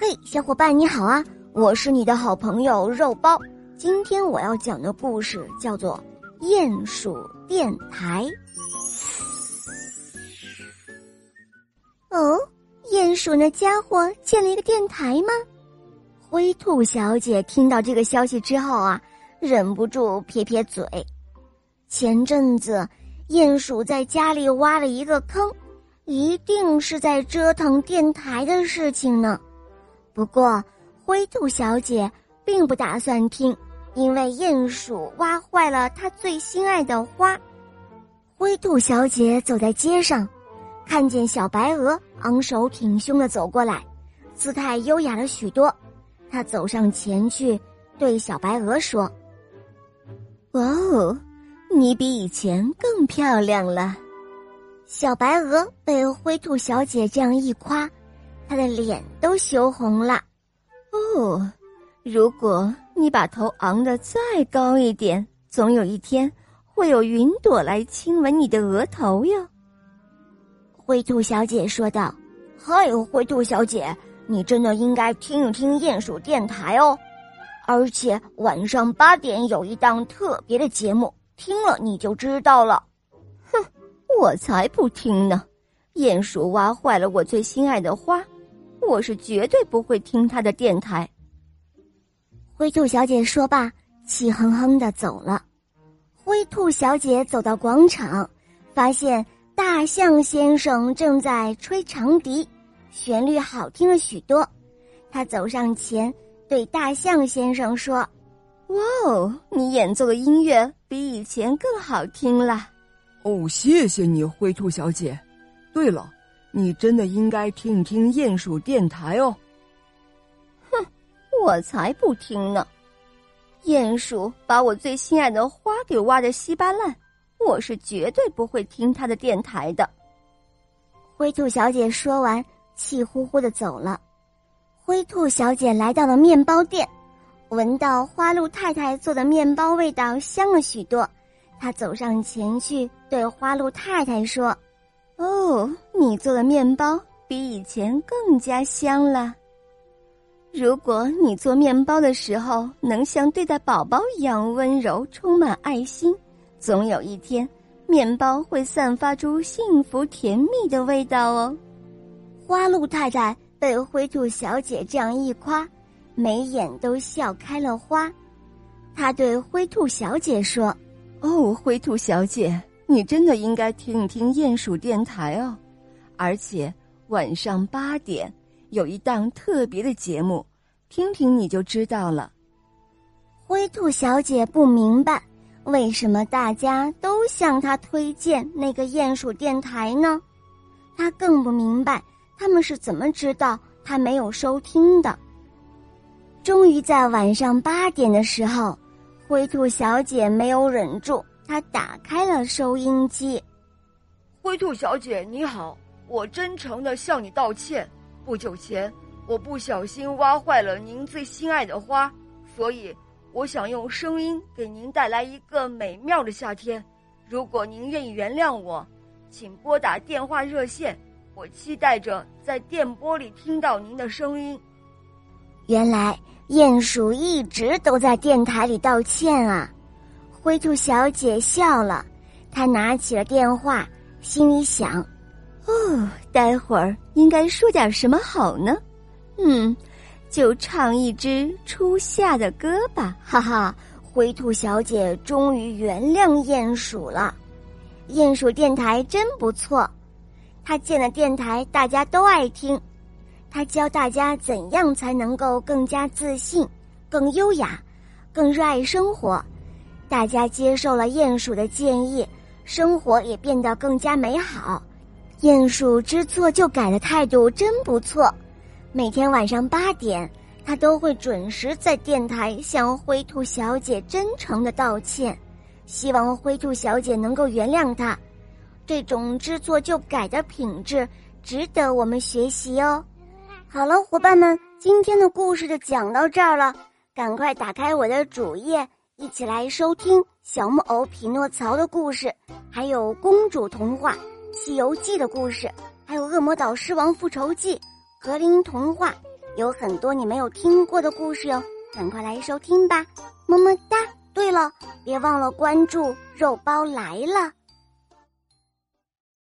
嘿，小伙伴你好啊！我是你的好朋友肉包。今天我要讲的故事叫做《鼹鼠电台》。哦，鼹鼠那家伙建了一个电台吗？灰兔小姐听到这个消息之后啊，忍不住撇撇嘴。前阵子，鼹鼠在家里挖了一个坑，一定是在折腾电台的事情呢。不过，灰兔小姐并不打算听，因为鼹鼠挖坏了她最心爱的花。灰兔小姐走在街上，看见小白鹅昂首挺胸的走过来，姿态优雅了许多。她走上前去，对小白鹅说：“哇哦！”你比以前更漂亮了，小白鹅被灰兔小姐这样一夸，他的脸都羞红了。哦，如果你把头昂得再高一点，总有一天会有云朵来亲吻你的额头哟。灰兔小姐说道：“嗨，灰兔小姐，你真的应该听一听鼹鼠电台哦，而且晚上八点有一档特别的节目。”听了你就知道了，哼，我才不听呢！鼹鼠挖坏了我最心爱的花，我是绝对不会听他的电台。灰兔小姐说罢，气哼哼的走了。灰兔小姐走到广场，发现大象先生正在吹长笛，旋律好听了许多。她走上前，对大象先生说。哇哦，你演奏的音乐比以前更好听了。哦，谢谢你，灰兔小姐。对了，你真的应该听一听鼹鼠电台哦。哼，我才不听呢！鼹鼠把我最心爱的花给挖的稀巴烂，我是绝对不会听他的电台的。灰兔小姐说完，气呼呼的走了。灰兔小姐来到了面包店。闻到花鹿太太做的面包味道香了许多，她走上前去对花鹿太太说：“哦，你做的面包比以前更加香了。如果你做面包的时候能像对待宝宝一样温柔、充满爱心，总有一天，面包会散发出幸福甜蜜的味道哦。”花鹿太太被灰兔小姐这样一夸。眉眼都笑开了花，她对灰兔小姐说：“哦，灰兔小姐，你真的应该听一听鼹鼠电台哦，而且晚上八点有一档特别的节目，听听你就知道了。”灰兔小姐不明白为什么大家都向她推荐那个鼹鼠电台呢？她更不明白他们是怎么知道她没有收听的。终于在晚上八点的时候，灰兔小姐没有忍住，她打开了收音机。灰兔小姐你好，我真诚的向你道歉。不久前，我不小心挖坏了您最心爱的花，所以我想用声音给您带来一个美妙的夏天。如果您愿意原谅我，请拨打电话热线，我期待着在电波里听到您的声音。原来。鼹鼠一直都在电台里道歉啊！灰兔小姐笑了，她拿起了电话，心里想：“哦，待会儿应该说点什么好呢？嗯，就唱一支初夏的歌吧！”哈哈，灰兔小姐终于原谅鼹鼠了。鼹鼠电台真不错，他建的电台大家都爱听。他教大家怎样才能够更加自信、更优雅、更热爱生活。大家接受了鼹鼠的建议，生活也变得更加美好。鼹鼠知错就改的态度真不错。每天晚上八点，他都会准时在电台向灰兔小姐真诚的道歉，希望灰兔小姐能够原谅他。这种知错就改的品质值得我们学习哦。好了，伙伴们，今天的故事就讲到这儿了。赶快打开我的主页，一起来收听小木偶匹诺曹的故事，还有公主童话《西游记》的故事，还有恶魔岛狮王复仇记、格林童话，有很多你没有听过的故事哟，赶快来收听吧，么么哒！对了，别忘了关注肉包来了。